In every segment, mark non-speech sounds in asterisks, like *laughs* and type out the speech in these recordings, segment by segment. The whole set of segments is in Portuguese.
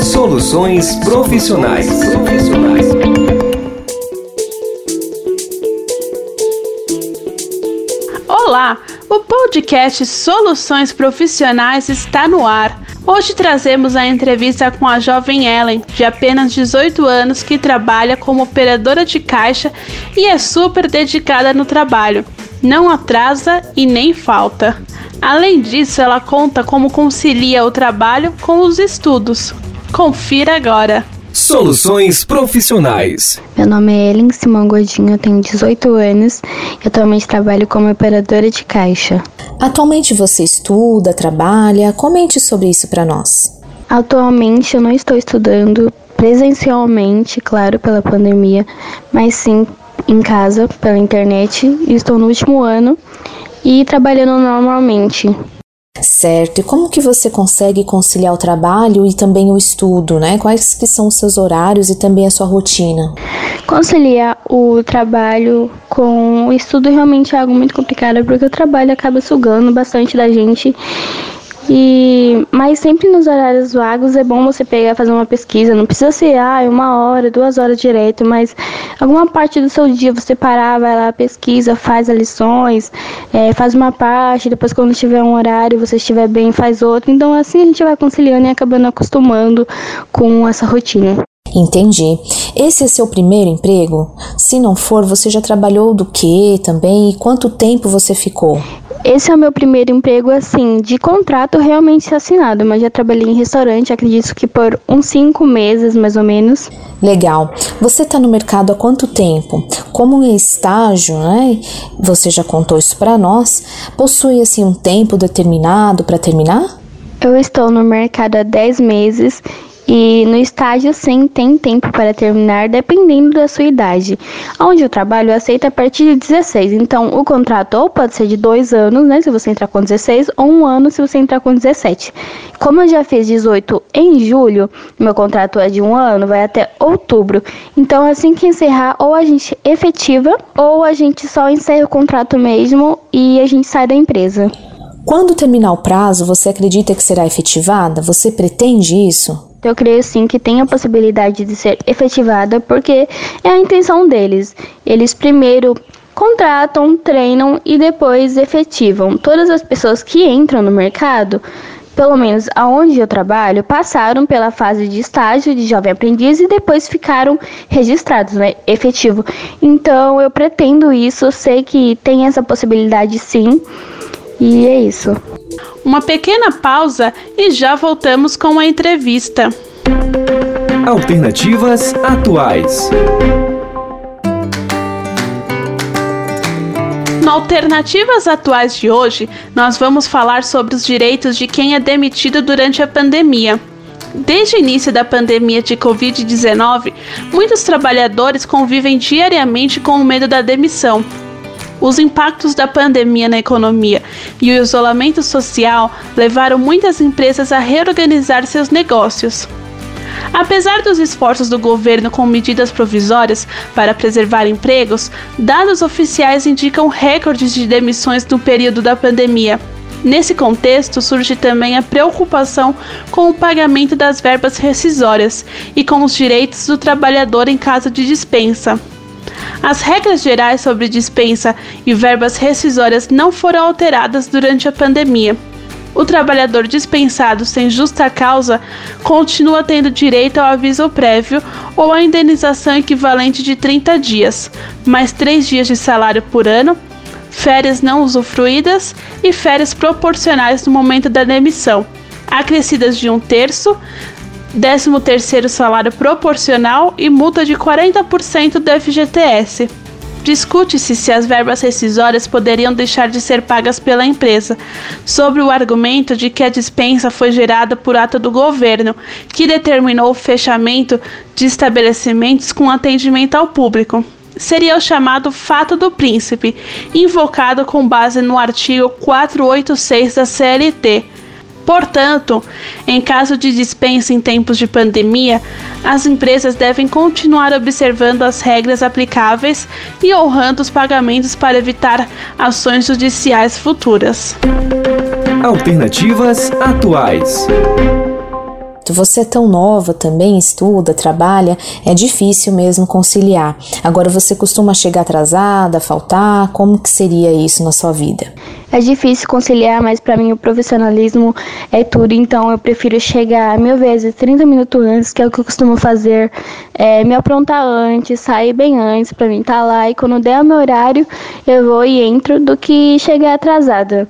Soluções profissionais. Olá, o podcast Soluções Profissionais está no ar. Hoje trazemos a entrevista com a jovem Ellen, de apenas 18 anos, que trabalha como operadora de caixa e é super dedicada no trabalho. Não atrasa e nem falta. Além disso, ela conta como concilia o trabalho com os estudos. Confira agora. Soluções profissionais. Meu nome é Ellen Simão Godinho, eu tenho 18 anos e atualmente trabalho como operadora de caixa. Atualmente você estuda, trabalha? Comente sobre isso para nós. Atualmente eu não estou estudando presencialmente, claro, pela pandemia, mas sim em casa, pela internet, e estou no último ano e trabalhando normalmente. Certo. E como que você consegue conciliar o trabalho e também o estudo, né? Quais que são os seus horários e também a sua rotina? Conciliar o trabalho com o estudo realmente é algo muito complicado, porque o trabalho acaba sugando bastante da gente e, mas sempre nos horários vagos é bom você pegar fazer uma pesquisa. Não precisa ser ah, uma hora, duas horas direto, mas alguma parte do seu dia você parar, vai lá, pesquisa, faz as lições, é, faz uma parte, depois quando tiver um horário, você estiver bem, faz outra. Então assim a gente vai conciliando e acabando acostumando com essa rotina. Entendi. Esse é seu primeiro emprego? Se não for, você já trabalhou do que também? E quanto tempo você ficou? Esse é o meu primeiro emprego, assim, de contrato realmente assinado, mas já trabalhei em restaurante, acredito que por uns cinco meses, mais ou menos. Legal. Você está no mercado há quanto tempo? Como em estágio, né? Você já contou isso para nós. Possui, assim, um tempo determinado para terminar? Eu estou no mercado há 10 meses e no estágio, sim, tem tempo para terminar, dependendo da sua idade. Onde o trabalho aceita a partir de 16. Então, o contrato ou pode ser de dois anos, né? Se você entrar com 16, ou um ano se você entrar com 17. Como eu já fiz 18 em julho, meu contrato é de um ano, vai até outubro. Então, assim que encerrar, ou a gente efetiva, ou a gente só encerra o contrato mesmo e a gente sai da empresa. Quando terminar o prazo, você acredita que será efetivada? Você pretende isso? Eu creio sim que tem a possibilidade de ser efetivada, porque é a intenção deles. Eles primeiro contratam, treinam e depois efetivam. Todas as pessoas que entram no mercado, pelo menos aonde eu trabalho, passaram pela fase de estágio de jovem aprendiz e depois ficaram registrados, né, efetivo. Então eu pretendo isso, sei que tem essa possibilidade sim. E é isso. Uma pequena pausa e já voltamos com a entrevista. Alternativas atuais. No Alternativas Atuais de hoje, nós vamos falar sobre os direitos de quem é demitido durante a pandemia. Desde o início da pandemia de Covid-19, muitos trabalhadores convivem diariamente com o medo da demissão, os impactos da pandemia na economia e o isolamento social levaram muitas empresas a reorganizar seus negócios. Apesar dos esforços do governo com medidas provisórias para preservar empregos, dados oficiais indicam recordes de demissões no período da pandemia. Nesse contexto, surge também a preocupação com o pagamento das verbas rescisórias e com os direitos do trabalhador em caso de dispensa. As regras gerais sobre dispensa e verbas rescisórias não foram alteradas durante a pandemia. O trabalhador dispensado sem justa causa continua tendo direito ao aviso prévio ou à indenização equivalente de 30 dias, mais 3 dias de salário por ano, férias não usufruídas e férias proporcionais no momento da demissão, acrescidas de um terço, 13º salário proporcional e multa de 40% do FGTS. Discute-se se as verbas rescisórias poderiam deixar de ser pagas pela empresa, sobre o argumento de que a dispensa foi gerada por ato do governo, que determinou o fechamento de estabelecimentos com atendimento ao público seria o chamado fato do príncipe, invocado com base no artigo 486 da CLT, Portanto, em caso de dispensa em tempos de pandemia, as empresas devem continuar observando as regras aplicáveis e honrando os pagamentos para evitar ações judiciais futuras. Alternativas atuais. Você é tão nova também, estuda, trabalha, é difícil mesmo conciliar. Agora você costuma chegar atrasada, faltar, como que seria isso na sua vida? É difícil conciliar, mas para mim o profissionalismo é tudo, então eu prefiro chegar mil vezes 30 minutos antes, que é o que eu costumo fazer, é, me aprontar antes, sair bem antes para mim estar tá lá e quando der o meu horário eu vou e entro do que chegar atrasada.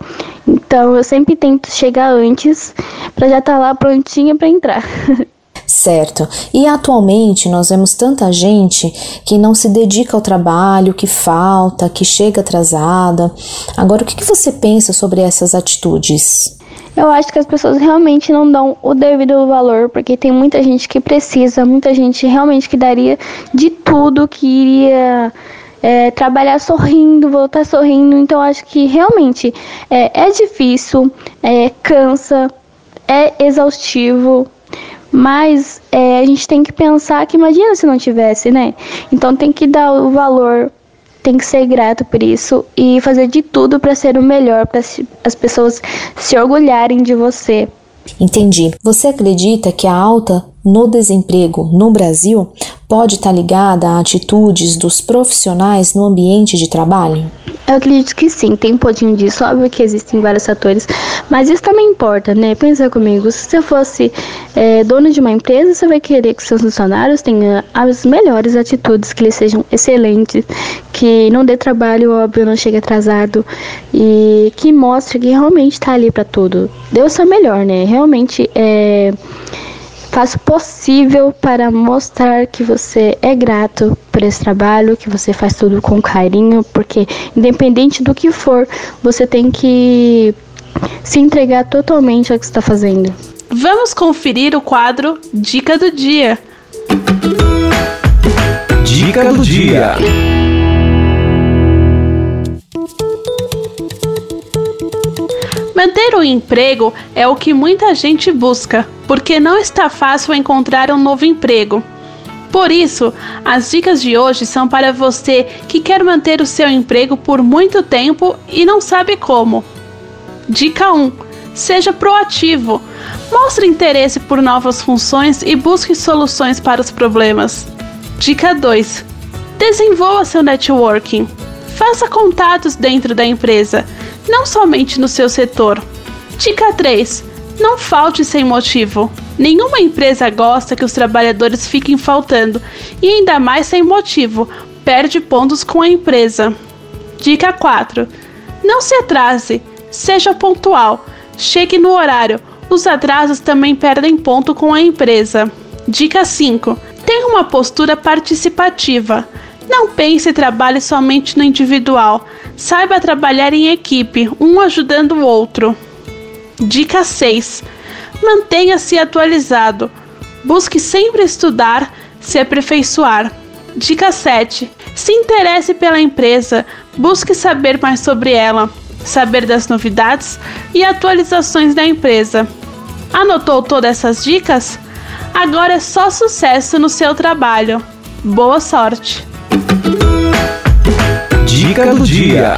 Então eu sempre tento chegar antes para já estar tá lá prontinha para entrar. *laughs* Certo. E atualmente nós vemos tanta gente que não se dedica ao trabalho, que falta, que chega atrasada. Agora, o que, que você pensa sobre essas atitudes? Eu acho que as pessoas realmente não dão o devido valor, porque tem muita gente que precisa, muita gente realmente que daria de tudo, que iria é, trabalhar sorrindo, voltar sorrindo. Então, acho que realmente é, é difícil, é, cansa, é exaustivo, mas é, a gente tem que pensar que imagina se não tivesse, né? Então tem que dar o valor, tem que ser grato por isso e fazer de tudo para ser o melhor, para as pessoas se orgulharem de você. Entendi. Você acredita que a alta no desemprego no Brasil pode estar ligada a atitudes dos profissionais no ambiente de trabalho? Eu acredito que sim, tem um pouquinho disso. Óbvio que existem vários fatores, mas isso também importa, né? Pensa comigo, se você fosse é, dono de uma empresa, você vai querer que seus funcionários tenham as melhores atitudes, que eles sejam excelentes, que não dê trabalho, óbvio, não chegue atrasado e que mostre que realmente está ali para tudo. Dê o seu melhor, né? Realmente é faça o possível para mostrar que você é grato por esse trabalho, que você faz tudo com carinho, porque independente do que for, você tem que se entregar totalmente ao que está fazendo. Vamos conferir o quadro Dica do Dia. Dica do Dia. Manter o emprego é o que muita gente busca, porque não está fácil encontrar um novo emprego. Por isso, as dicas de hoje são para você que quer manter o seu emprego por muito tempo e não sabe como. Dica 1: Seja proativo. Mostre interesse por novas funções e busque soluções para os problemas. Dica 2: Desenvolva seu networking. Faça contatos dentro da empresa não somente no seu setor. Dica 3. Não falte sem motivo. Nenhuma empresa gosta que os trabalhadores fiquem faltando, e ainda mais sem motivo, perde pontos com a empresa. Dica 4. Não se atrase, seja pontual, chegue no horário. Os atrasos também perdem ponto com a empresa. Dica 5. Tenha uma postura participativa. Não pense e trabalhe somente no individual. Saiba trabalhar em equipe, um ajudando o outro. Dica 6. Mantenha-se atualizado. Busque sempre estudar, se aperfeiçoar. Dica 7. Se interesse pela empresa, busque saber mais sobre ela, saber das novidades e atualizações da empresa. Anotou todas essas dicas? Agora é só sucesso no seu trabalho. Boa sorte! Dica do dia.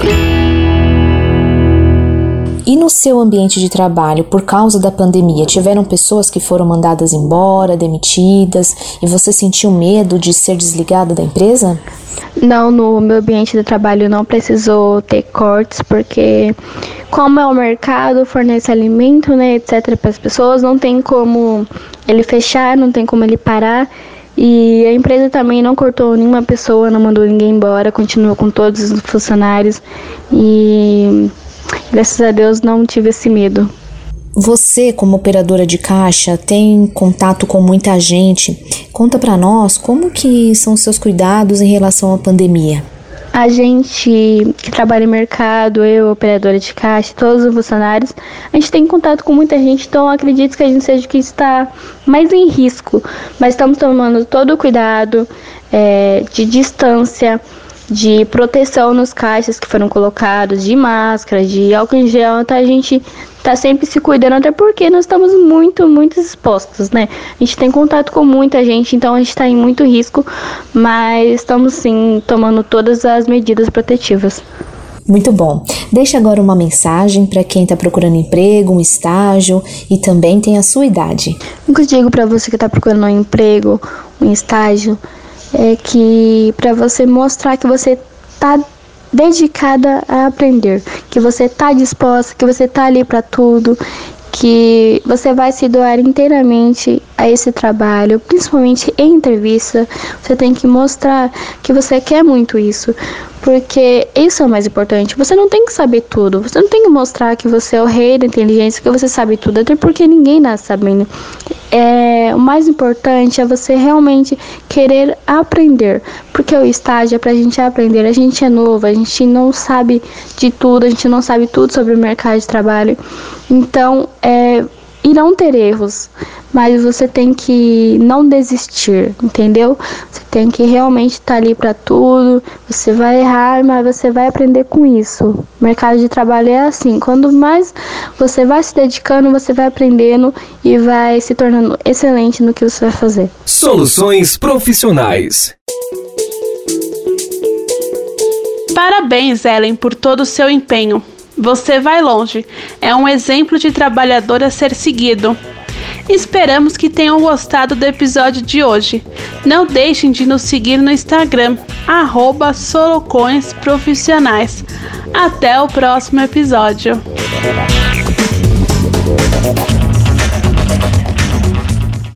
E no seu ambiente de trabalho, por causa da pandemia, tiveram pessoas que foram mandadas embora, demitidas, e você sentiu medo de ser desligado da empresa? Não, no meu ambiente de trabalho não precisou ter cortes, porque como é o mercado, fornece alimento, né, etc, para as pessoas, não tem como ele fechar, não tem como ele parar. E a empresa também não cortou nenhuma pessoa, não mandou ninguém embora, continuou com todos os funcionários e graças a Deus não tive esse medo. Você, como operadora de caixa, tem contato com muita gente. Conta para nós como que são os seus cuidados em relação à pandemia. A gente que trabalha em mercado, eu, operadora de caixa, todos os funcionários, a gente tem contato com muita gente, então acredito que a gente seja que está mais em risco. Mas estamos tomando todo o cuidado é, de distância, de proteção nos caixas que foram colocados, de máscara, de álcool em gel, então a gente tá sempre se cuidando, até porque nós estamos muito, muito expostos, né? A gente tem contato com muita gente, então a gente está em muito risco, mas estamos sim tomando todas as medidas protetivas. Muito bom. Deixa agora uma mensagem para quem está procurando emprego, um estágio e também tem a sua idade. O que eu digo para você que está procurando um emprego, um estágio, é que para você mostrar que você está dedicada a aprender, que você está disposta, que você está ali para tudo, que você vai se doar inteiramente a esse trabalho, principalmente em entrevista. Você tem que mostrar que você quer muito isso, porque isso é o mais importante. Você não tem que saber tudo, você não tem que mostrar que você é o rei da inteligência, que você sabe tudo, até porque ninguém nasce sabendo. É, o mais importante é você realmente querer aprender, porque o estágio é para a gente aprender. A gente é novo, a gente não sabe de tudo, a gente não sabe tudo sobre o mercado de trabalho. Então, é, irão ter erros, mas você tem que não desistir, entendeu? Tem que realmente estar tá ali para tudo. Você vai errar, mas você vai aprender com isso. O mercado de trabalho é assim: quando mais você vai se dedicando, você vai aprendendo e vai se tornando excelente no que você vai fazer. Soluções profissionais. Parabéns, Ellen, por todo o seu empenho. Você vai longe. É um exemplo de trabalhador a ser seguido. Esperamos que tenham gostado do episódio de hoje. Não deixem de nos seguir no Instagram, arroba Profissionais. Até o próximo episódio.